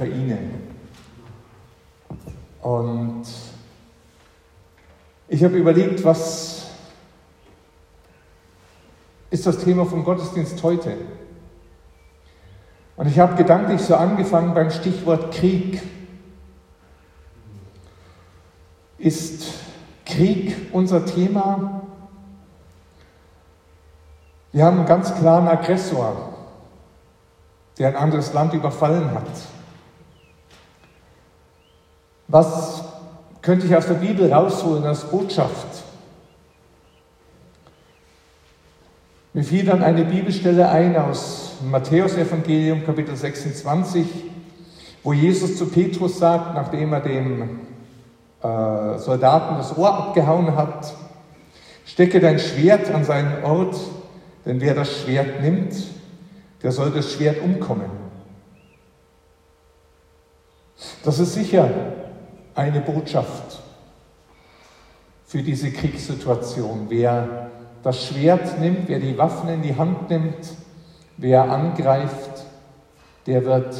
Ukraine. Und ich habe überlegt, was ist das Thema vom Gottesdienst heute? Und ich habe gedanklich so angefangen beim Stichwort Krieg. Ist Krieg unser Thema? Wir haben einen ganz klaren Aggressor, der ein anderes Land überfallen hat. Was könnte ich aus der Bibel rausholen als Botschaft? Mir fiel dann eine Bibelstelle ein aus Matthäus Evangelium Kapitel 26, wo Jesus zu Petrus sagt, nachdem er dem äh, Soldaten das Ohr abgehauen hat, stecke dein Schwert an seinen Ort, denn wer das Schwert nimmt, der soll das Schwert umkommen. Das ist sicher eine Botschaft für diese Kriegssituation. Wer das Schwert nimmt, wer die Waffen in die Hand nimmt, wer angreift, der wird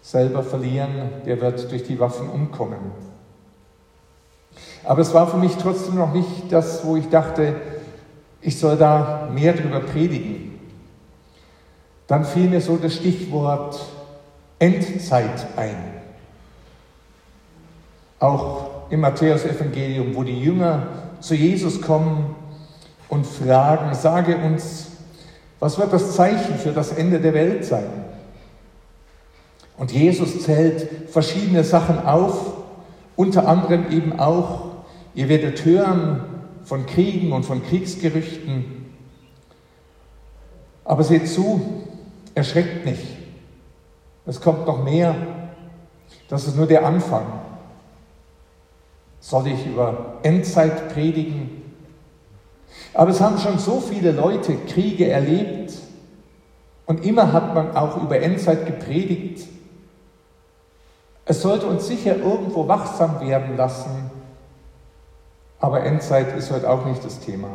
selber verlieren, der wird durch die Waffen umkommen. Aber es war für mich trotzdem noch nicht das, wo ich dachte, ich soll da mehr darüber predigen. Dann fiel mir so das Stichwort Endzeit ein. Auch im Matthäus-Evangelium, wo die Jünger zu Jesus kommen und fragen, sage uns, was wird das Zeichen für das Ende der Welt sein? Und Jesus zählt verschiedene Sachen auf, unter anderem eben auch, ihr werdet hören von Kriegen und von Kriegsgerüchten. Aber seht zu, erschreckt nicht. Es kommt noch mehr. Das ist nur der Anfang. Soll ich über Endzeit predigen? Aber es haben schon so viele Leute Kriege erlebt und immer hat man auch über Endzeit gepredigt. Es sollte uns sicher irgendwo wachsam werden lassen, aber Endzeit ist heute auch nicht das Thema.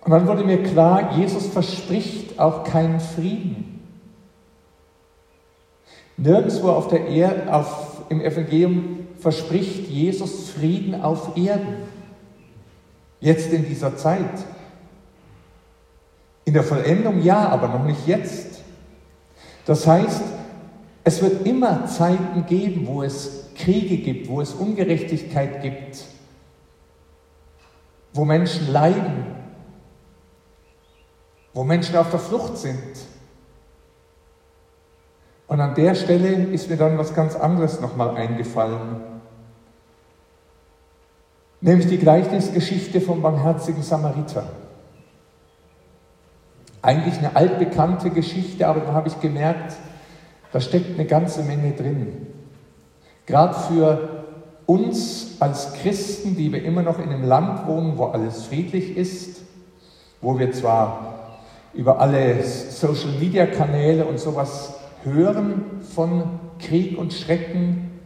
Und dann wurde mir klar, Jesus verspricht auch keinen Frieden. Nirgendwo auf der Erde, auf, im Evangelium verspricht Jesus Frieden auf Erden. Jetzt in dieser Zeit. In der Vollendung ja, aber noch nicht jetzt. Das heißt, es wird immer Zeiten geben, wo es Kriege gibt, wo es Ungerechtigkeit gibt, wo Menschen leiden, wo Menschen auf der Flucht sind. Und an der Stelle ist mir dann was ganz anderes nochmal eingefallen. Nämlich die Gleichnisgeschichte vom barmherzigen Samariter. Eigentlich eine altbekannte Geschichte, aber da habe ich gemerkt, da steckt eine ganze Menge drin. Gerade für uns als Christen, die wir immer noch in einem Land wohnen, wo alles friedlich ist, wo wir zwar über alle Social-Media-Kanäle und sowas hören von Krieg und Schrecken,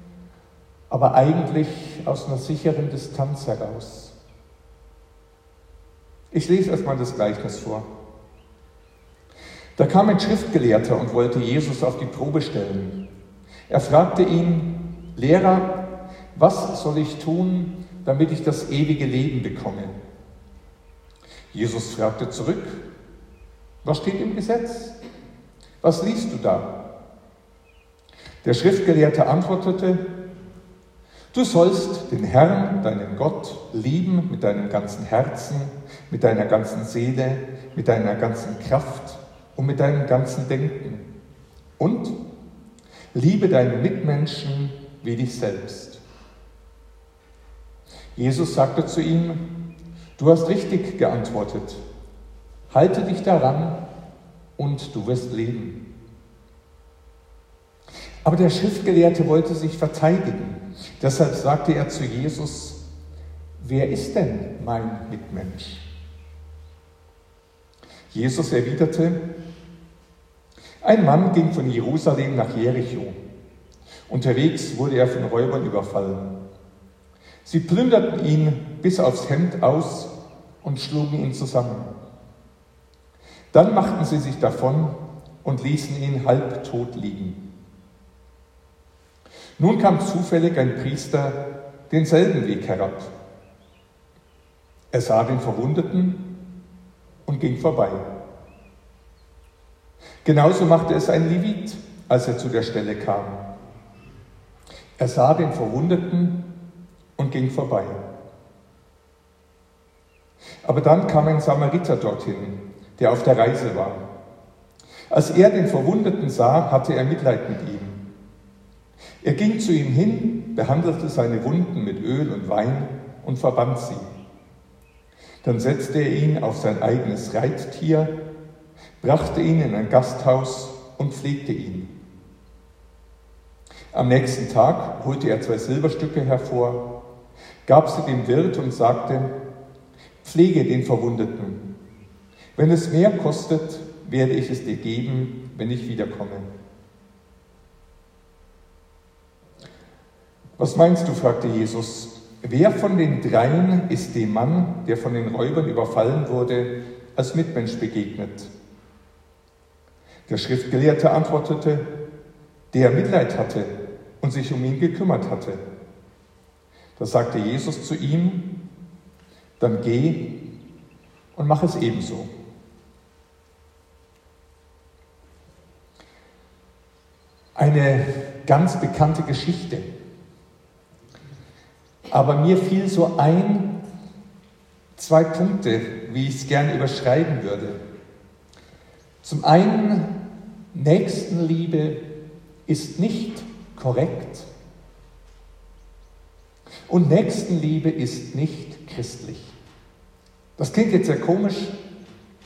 aber eigentlich aus einer sicheren Distanz heraus. Ich lese erstmal das Gleichnis vor. Da kam ein Schriftgelehrter und wollte Jesus auf die Probe stellen. Er fragte ihn, Lehrer, was soll ich tun, damit ich das ewige Leben bekomme? Jesus fragte zurück, was steht im Gesetz? Was liest du da? Der Schriftgelehrte antwortete, du sollst den Herrn, deinen Gott, lieben mit deinem ganzen Herzen, mit deiner ganzen Seele, mit deiner ganzen Kraft und mit deinem ganzen Denken. Und liebe deinen Mitmenschen wie dich selbst. Jesus sagte zu ihm, du hast richtig geantwortet, halte dich daran und du wirst leben. Aber der Schriftgelehrte wollte sich verteidigen. Deshalb sagte er zu Jesus, wer ist denn mein Mitmensch? Jesus erwiderte, ein Mann ging von Jerusalem nach Jericho. Unterwegs wurde er von Räubern überfallen. Sie plünderten ihn bis aufs Hemd aus und schlugen ihn zusammen. Dann machten sie sich davon und ließen ihn halbtot liegen. Nun kam zufällig ein Priester denselben Weg herab. Er sah den Verwundeten und ging vorbei. Genauso machte es ein Levit, als er zu der Stelle kam. Er sah den Verwundeten und ging vorbei. Aber dann kam ein Samariter dorthin, der auf der Reise war. Als er den Verwundeten sah, hatte er Mitleid mit ihm. Er ging zu ihm hin, behandelte seine Wunden mit Öl und Wein und verband sie. Dann setzte er ihn auf sein eigenes Reittier, brachte ihn in ein Gasthaus und pflegte ihn. Am nächsten Tag holte er zwei Silberstücke hervor, gab sie dem Wirt und sagte, pflege den Verwundeten. Wenn es mehr kostet, werde ich es dir geben, wenn ich wiederkomme. Was meinst du? fragte Jesus. Wer von den dreien ist dem Mann, der von den Räubern überfallen wurde, als Mitmensch begegnet? Der Schriftgelehrte antwortete, der Mitleid hatte und sich um ihn gekümmert hatte. Da sagte Jesus zu ihm, dann geh und mach es ebenso. Eine ganz bekannte Geschichte. Aber mir fiel so ein, zwei Punkte, wie ich es gerne überschreiben würde. Zum einen, Nächstenliebe ist nicht korrekt und Nächstenliebe ist nicht christlich. Das klingt jetzt sehr komisch,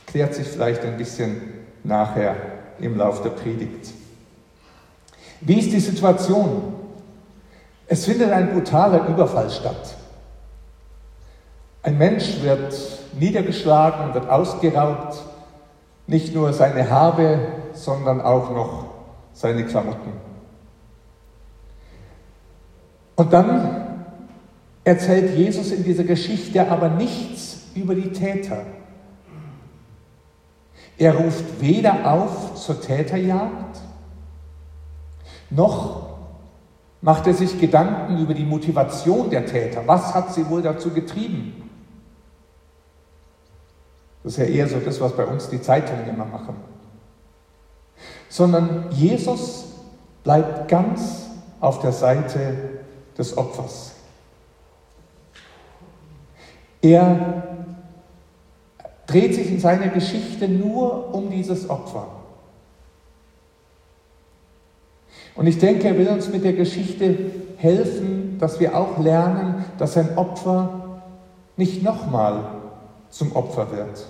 klärt sich vielleicht ein bisschen nachher im Lauf der Predigt. Wie ist die Situation? Es findet ein brutaler Überfall statt. Ein Mensch wird niedergeschlagen, wird ausgeraubt, nicht nur seine Habe, sondern auch noch seine Klamotten. Und dann erzählt Jesus in dieser Geschichte aber nichts über die Täter. Er ruft weder auf zur Täterjagd, noch macht er sich Gedanken über die Motivation der Täter. Was hat sie wohl dazu getrieben? Das ist ja eher so das, was bei uns die Zeitungen immer machen. Sondern Jesus bleibt ganz auf der Seite des Opfers. Er dreht sich in seiner Geschichte nur um dieses Opfer. Und ich denke, er will uns mit der Geschichte helfen, dass wir auch lernen, dass ein Opfer nicht nochmal zum Opfer wird.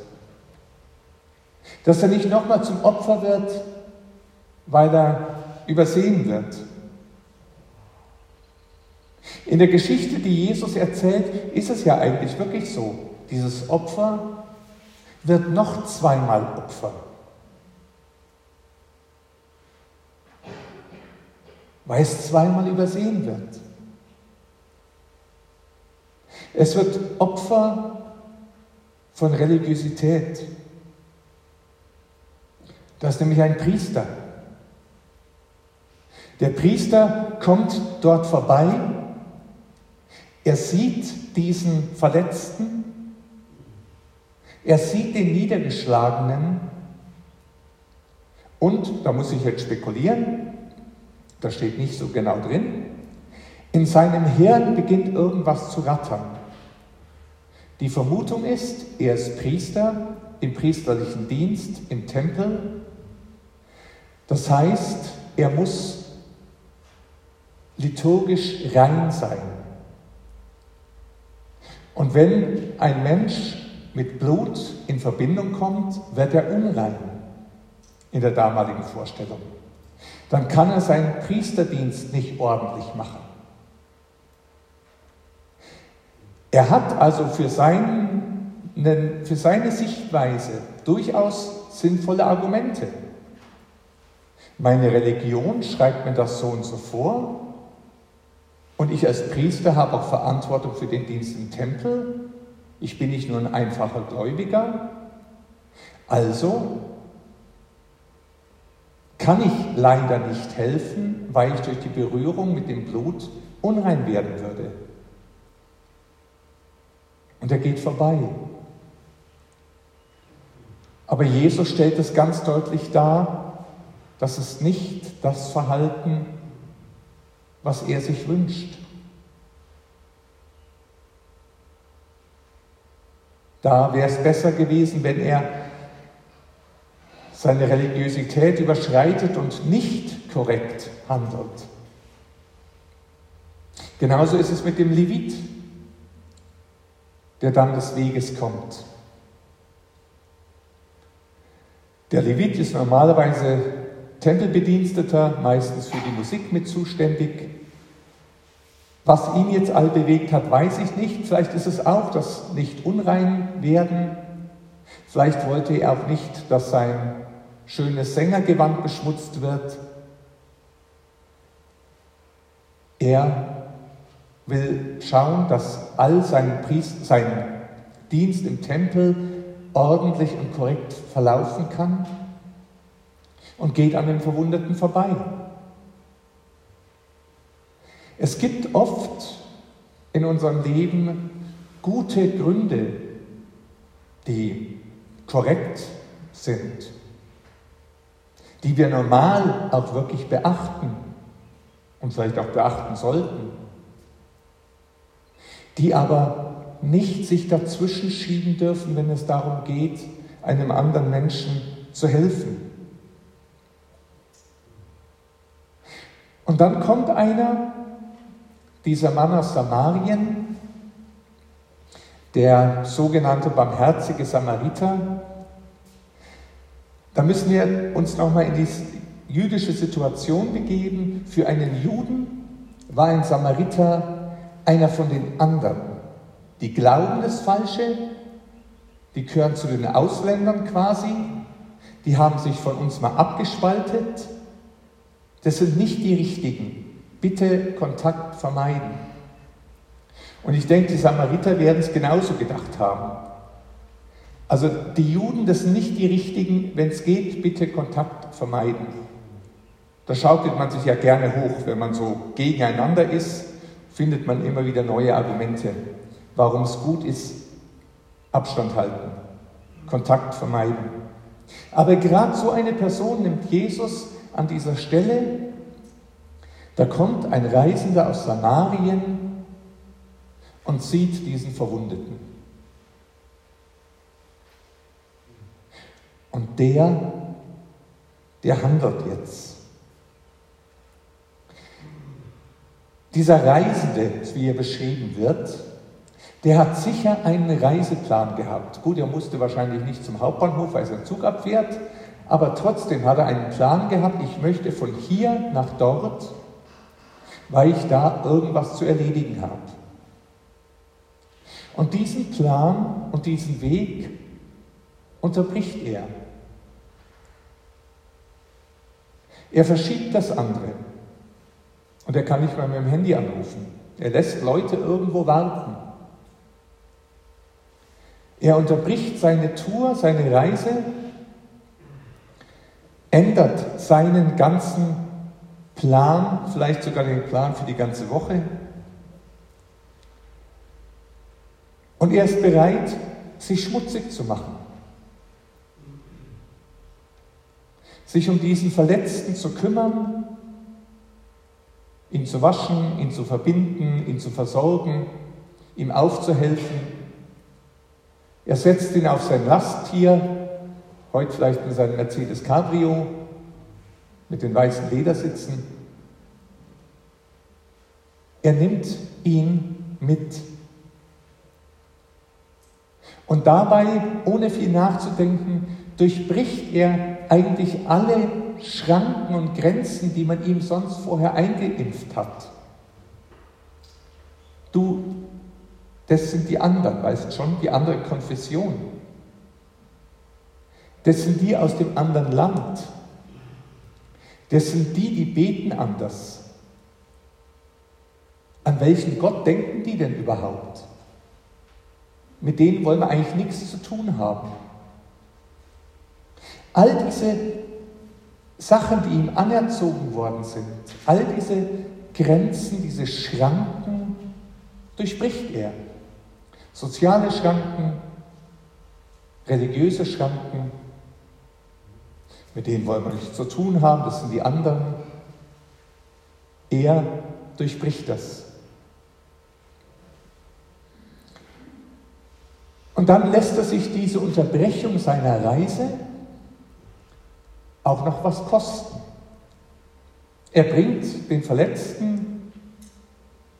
Dass er nicht nochmal zum Opfer wird, weil er übersehen wird. In der Geschichte, die Jesus erzählt, ist es ja eigentlich wirklich so. Dieses Opfer wird noch zweimal Opfer. Weil es zweimal übersehen wird. Es wird Opfer von Religiosität. Das ist nämlich ein Priester. Der Priester kommt dort vorbei, er sieht diesen Verletzten, er sieht den Niedergeschlagenen und, da muss ich jetzt spekulieren, das steht nicht so genau drin. In seinem Hirn beginnt irgendwas zu rattern. Die Vermutung ist, er ist Priester im priesterlichen Dienst im Tempel. Das heißt, er muss liturgisch rein sein. Und wenn ein Mensch mit Blut in Verbindung kommt, wird er unrein in der damaligen Vorstellung dann kann er seinen Priesterdienst nicht ordentlich machen. Er hat also für, seinen, für seine Sichtweise durchaus sinnvolle Argumente. Meine Religion schreibt mir das so und so vor und ich als Priester habe auch Verantwortung für den Dienst im Tempel. Ich bin nicht nur ein einfacher Gläubiger. Also kann ich leider nicht helfen, weil ich durch die Berührung mit dem Blut unrein werden würde. Und er geht vorbei. Aber Jesus stellt es ganz deutlich dar, dass es nicht das Verhalten, was er sich wünscht. Da wäre es besser gewesen, wenn er seine Religiosität überschreitet und nicht korrekt handelt. Genauso ist es mit dem Levit, der dann des Weges kommt. Der Levit ist normalerweise Tempelbediensteter, meistens für die Musik mit zuständig. Was ihn jetzt all bewegt hat, weiß ich nicht. Vielleicht ist es auch das nicht unrein werden. Vielleicht wollte er auch nicht, dass sein schönes Sängergewand beschmutzt wird. Er will schauen, dass all sein, Priest, sein Dienst im Tempel ordentlich und korrekt verlaufen kann und geht an den Verwundeten vorbei. Es gibt oft in unserem Leben gute Gründe, die korrekt sind, die wir normal auch wirklich beachten und vielleicht auch beachten sollten, die aber nicht sich dazwischen schieben dürfen, wenn es darum geht, einem anderen Menschen zu helfen. Und dann kommt einer, dieser Mann aus Samarien, der sogenannte barmherzige Samariter, da müssen wir uns nochmal in die jüdische Situation begeben. Für einen Juden war ein Samariter einer von den anderen. Die glauben das Falsche, die gehören zu den Ausländern quasi, die haben sich von uns mal abgespaltet. Das sind nicht die Richtigen. Bitte Kontakt vermeiden. Und ich denke, die Samariter werden es genauso gedacht haben. Also die Juden, das sind nicht die richtigen, wenn es geht, bitte Kontakt vermeiden. Da schaukelt man sich ja gerne hoch, wenn man so gegeneinander ist, findet man immer wieder neue Argumente, warum es gut ist, Abstand halten, Kontakt vermeiden. Aber gerade so eine Person nimmt Jesus an dieser Stelle. Da kommt ein Reisender aus Samarien und sieht diesen Verwundeten. Und der, der handelt jetzt. Dieser Reisende, wie er beschrieben wird, der hat sicher einen Reiseplan gehabt. Gut, er musste wahrscheinlich nicht zum Hauptbahnhof, weil sein Zug abfährt, aber trotzdem hat er einen Plan gehabt, ich möchte von hier nach dort, weil ich da irgendwas zu erledigen habe. Und diesen Plan und diesen Weg unterbricht er. Er verschiebt das andere. Und er kann nicht mal mit dem Handy anrufen. Er lässt Leute irgendwo warten. Er unterbricht seine Tour, seine Reise, ändert seinen ganzen Plan, vielleicht sogar den Plan für die ganze Woche. Und er ist bereit, sich schmutzig zu machen. Sich um diesen Verletzten zu kümmern, ihn zu waschen, ihn zu verbinden, ihn zu versorgen, ihm aufzuhelfen. Er setzt ihn auf sein Lasttier, heute vielleicht in seinem Mercedes Cabrio mit den weißen Ledersitzen. Er nimmt ihn mit. Und dabei, ohne viel nachzudenken, durchbricht er eigentlich alle Schranken und Grenzen, die man ihm sonst vorher eingeimpft hat. Du, das sind die anderen, weißt schon, die andere Konfession. Das sind die aus dem anderen Land. Das sind die, die beten anders. An welchen Gott denken die denn überhaupt? Mit denen wollen wir eigentlich nichts zu tun haben. All diese Sachen, die ihm anerzogen worden sind, all diese Grenzen, diese Schranken durchbricht er. Soziale Schranken, religiöse Schranken, mit denen wollen wir nichts zu tun haben, das sind die anderen. Er durchbricht das. Und dann lässt er sich diese Unterbrechung seiner Reise auch noch was kosten. Er bringt den Verletzten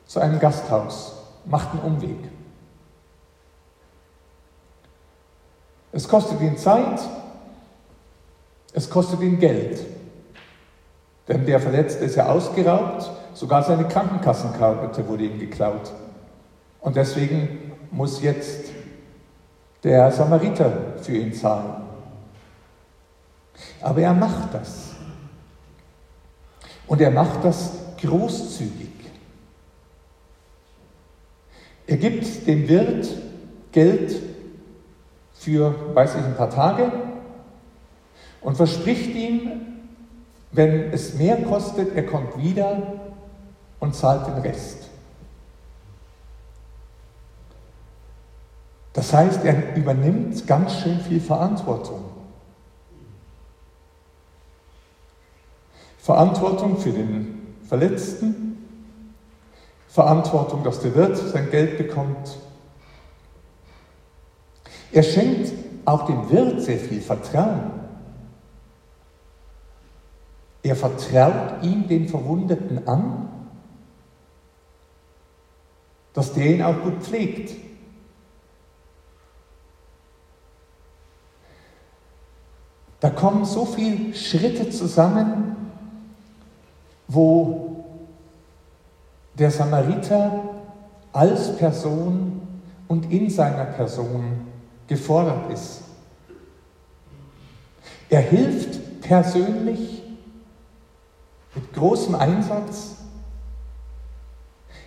zu einem Gasthaus, macht einen Umweg. Es kostet ihn Zeit, es kostet ihn Geld. Denn der Verletzte ist ja ausgeraubt, sogar seine Krankenkassenkarte wurde ihm geklaut. Und deswegen muss jetzt der Samariter für ihn zahlen. Aber er macht das. Und er macht das großzügig. Er gibt dem Wirt Geld für, weiß ich, ein paar Tage und verspricht ihm, wenn es mehr kostet, er kommt wieder und zahlt den Rest. Das heißt, er übernimmt ganz schön viel Verantwortung. Verantwortung für den Verletzten, Verantwortung, dass der Wirt sein Geld bekommt. Er schenkt auch dem Wirt sehr viel Vertrauen. Er vertraut ihm den Verwundeten an, dass der ihn auch gut pflegt. Da kommen so viele Schritte zusammen, wo der Samariter als Person und in seiner Person gefordert ist. Er hilft persönlich mit großem Einsatz.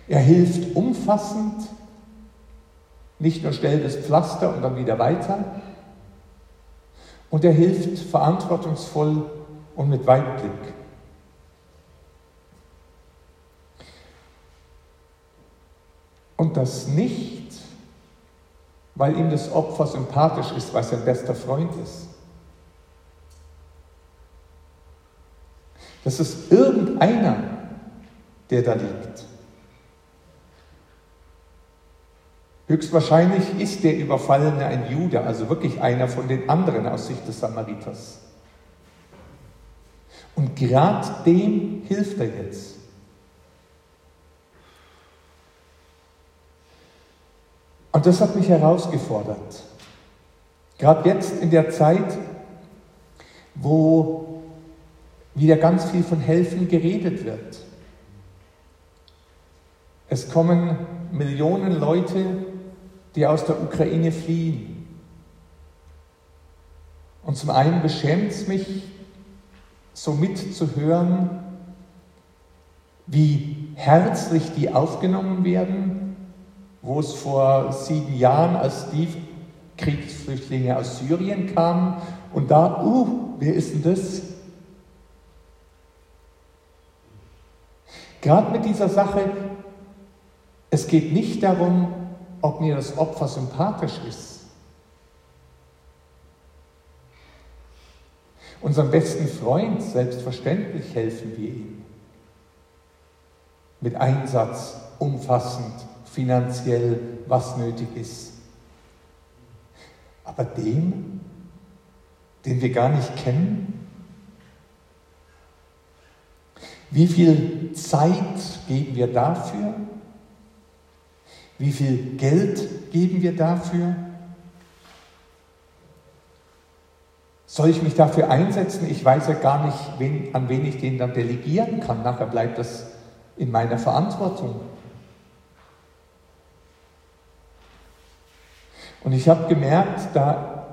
Er hilft umfassend, nicht nur stellt das Pflaster und dann wieder weiter, und er hilft verantwortungsvoll und mit Weitblick. Und das nicht, weil ihm das Opfer sympathisch ist, weil sein bester Freund ist. Das ist irgendeiner, der da liegt. Höchstwahrscheinlich ist der Überfallene ein Jude, also wirklich einer von den anderen aus Sicht des Samariters. Und gerade dem hilft er jetzt. Und das hat mich herausgefordert. Gerade jetzt in der Zeit, wo wieder ganz viel von Helfen geredet wird. Es kommen Millionen Leute die aus der Ukraine fliehen. Und zum einen beschämt es mich, so mitzuhören, wie herzlich die aufgenommen werden, wo es vor sieben Jahren, als die Kriegsflüchtlinge aus Syrien kamen und da, uh, wer ist denn das? Gerade mit dieser Sache, es geht nicht darum, ob mir das Opfer sympathisch ist. Unserem besten Freund, selbstverständlich, helfen wir ihm. Mit Einsatz, umfassend, finanziell, was nötig ist. Aber dem, den wir gar nicht kennen, wie viel Zeit geben wir dafür? Wie viel Geld geben wir dafür? Soll ich mich dafür einsetzen? Ich weiß ja gar nicht, wen, an wen ich den dann delegieren kann. Nachher bleibt das in meiner Verantwortung. Und ich habe gemerkt, da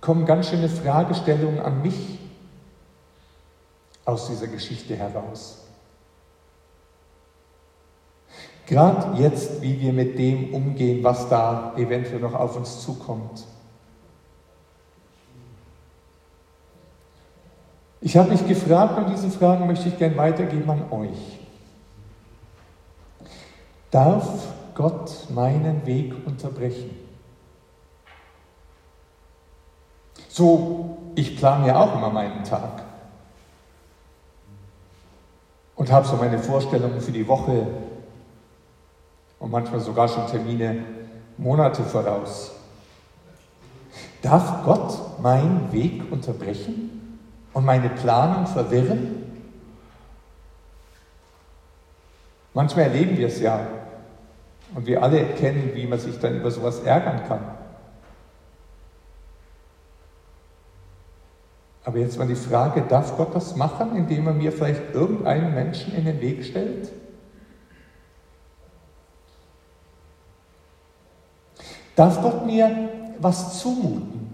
kommen ganz schöne Fragestellungen an mich aus dieser Geschichte heraus. Gerade jetzt, wie wir mit dem umgehen, was da eventuell noch auf uns zukommt. Ich habe mich gefragt und diese Fragen möchte ich gern weitergeben an euch. Darf Gott meinen Weg unterbrechen? So, ich plane ja auch immer meinen Tag und habe so meine Vorstellungen für die Woche und manchmal sogar schon Termine Monate voraus. Darf Gott meinen Weg unterbrechen und meine Planung verwirren? Manchmal erleben wir es ja und wir alle erkennen, wie man sich dann über sowas ärgern kann. Aber jetzt mal die Frage, darf Gott das machen, indem er mir vielleicht irgendeinen Menschen in den Weg stellt? Darf Gott mir was zumuten?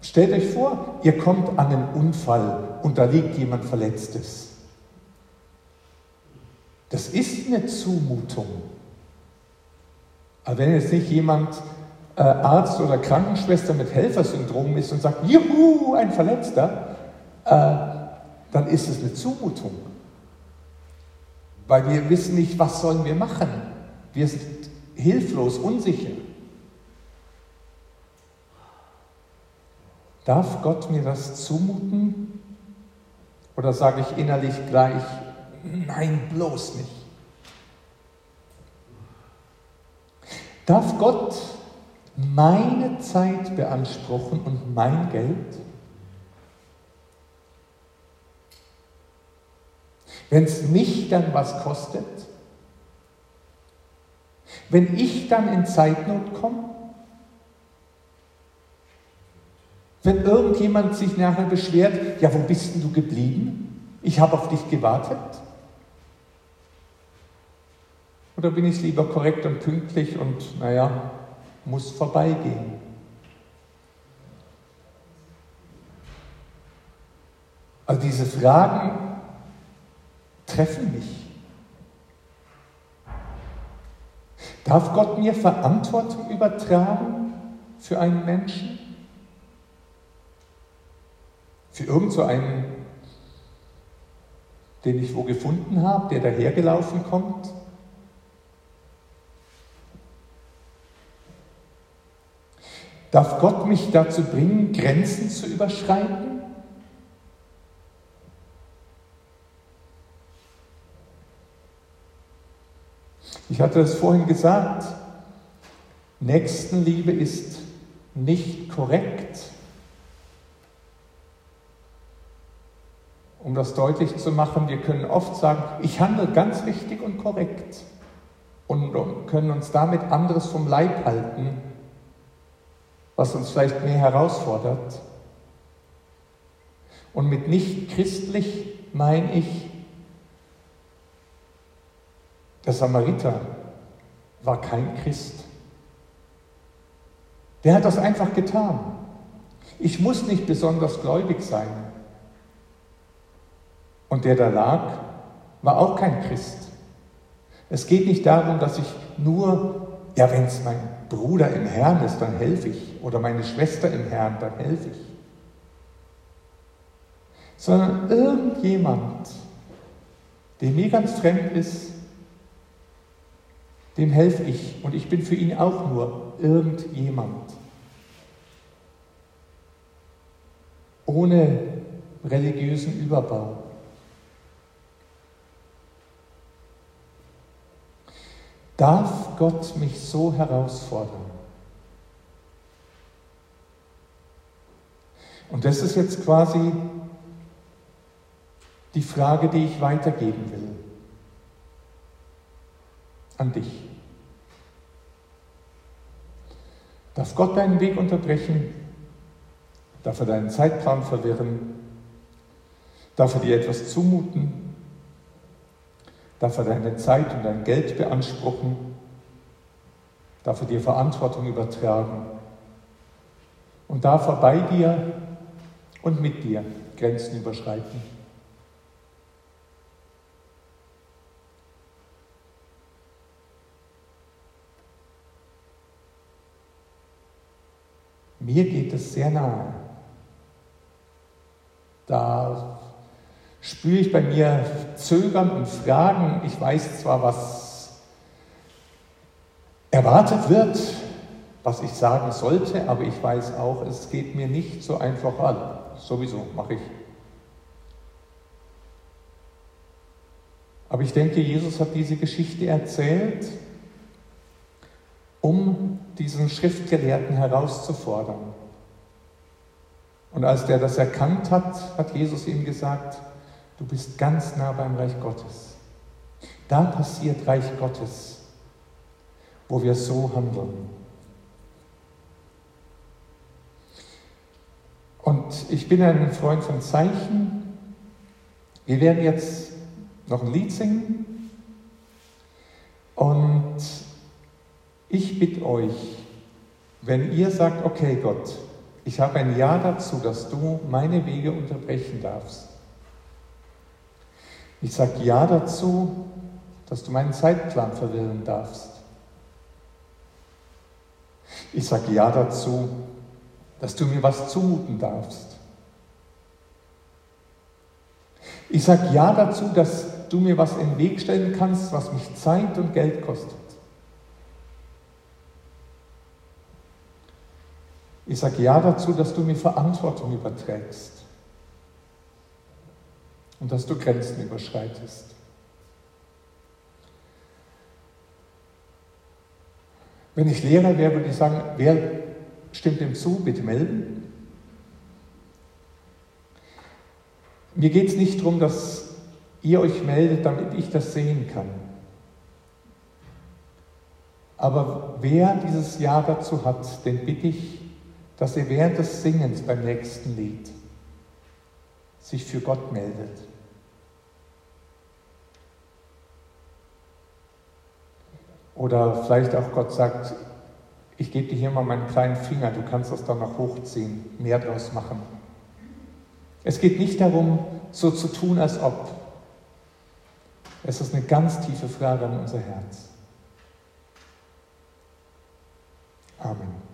Stellt euch vor, ihr kommt an einen Unfall und da liegt jemand Verletztes. Das ist eine Zumutung. Aber wenn jetzt nicht jemand äh, Arzt oder Krankenschwester mit Helfersyndrom ist und sagt, juhu, ein Verletzter, äh, dann ist es eine Zumutung. Weil wir wissen nicht, was sollen wir machen. Wir sind hilflos, unsicher. Darf Gott mir das zumuten? Oder sage ich innerlich gleich, nein, bloß nicht? Darf Gott meine Zeit beanspruchen und mein Geld? Wenn es mich dann was kostet? Wenn ich dann in Zeitnot komme? Wenn irgendjemand sich nachher beschwert, ja, wo bist denn du geblieben? Ich habe auf dich gewartet. Oder bin ich lieber korrekt und pünktlich und, naja, muss vorbeigehen. Also diese Fragen treffen mich. Darf Gott mir Verantwortung übertragen für einen Menschen? Für irgend so einen, den ich wo gefunden habe, der dahergelaufen kommt? Darf Gott mich dazu bringen, Grenzen zu überschreiten? Ich hatte es vorhin gesagt, Nächstenliebe ist nicht korrekt. Um das deutlich zu machen, wir können oft sagen, ich handle ganz richtig und korrekt und können uns damit anderes vom Leib halten was uns vielleicht mehr herausfordert. Und mit nicht christlich meine ich, der Samariter war kein Christ. Der hat das einfach getan. Ich muss nicht besonders gläubig sein. Und der da lag, war auch kein Christ. Es geht nicht darum, dass ich nur, ja, wenn es mein Bruder im Herrn ist, dann helfe ich. Oder meine Schwester im Herrn, dann helfe ich. Sondern irgendjemand, der mir ganz fremd ist, dem helfe ich. Und ich bin für ihn auch nur irgendjemand. Ohne religiösen Überbau. Gott mich so herausfordern? Und das ist jetzt quasi die Frage, die ich weitergeben will an dich. Darf Gott deinen Weg unterbrechen? Darf er deinen Zeitplan verwirren? Darf er dir etwas zumuten? Darf er deine Zeit und dein Geld beanspruchen? Darf er dir Verantwortung übertragen? Und darf er bei dir und mit dir Grenzen überschreiten? mir geht es sehr nahe. Da spüre ich bei mir Zögern und Fragen. Ich weiß zwar, was erwartet wird, was ich sagen sollte, aber ich weiß auch, es geht mir nicht so einfach an. Sowieso mache ich. Aber ich denke, Jesus hat diese Geschichte erzählt, um diesen Schriftgelehrten herauszufordern. Und als der das erkannt hat, hat Jesus ihm gesagt, du bist ganz nah beim Reich Gottes. Da passiert Reich Gottes, wo wir so handeln. Und ich bin ein Freund von Zeichen. Wir werden jetzt noch ein Lied singen. Und ich bitte euch, wenn ihr sagt, okay Gott, ich habe ein Ja dazu, dass du meine Wege unterbrechen darfst. Ich sage Ja dazu, dass du meinen Zeitplan verwirren darfst. Ich sage Ja dazu, dass du mir was zumuten darfst. Ich sage Ja dazu, dass du mir was in den Weg stellen kannst, was mich Zeit und Geld kostet. Ich sage Ja dazu, dass du mir Verantwortung überträgst und dass du Grenzen überschreitest. Wenn ich Lehrer wäre, würde ich sagen, wer stimmt dem zu, bitte melden. Mir geht es nicht darum, dass ihr euch meldet, damit ich das sehen kann. Aber wer dieses Ja dazu hat, den bitte ich, dass er während des Singens beim nächsten Lied sich für Gott meldet. Oder vielleicht auch Gott sagt, ich gebe dir hier mal meinen kleinen Finger, du kannst das dann noch hochziehen, mehr draus machen. Es geht nicht darum, so zu tun, als ob. Es ist eine ganz tiefe Frage an unser Herz. Amen.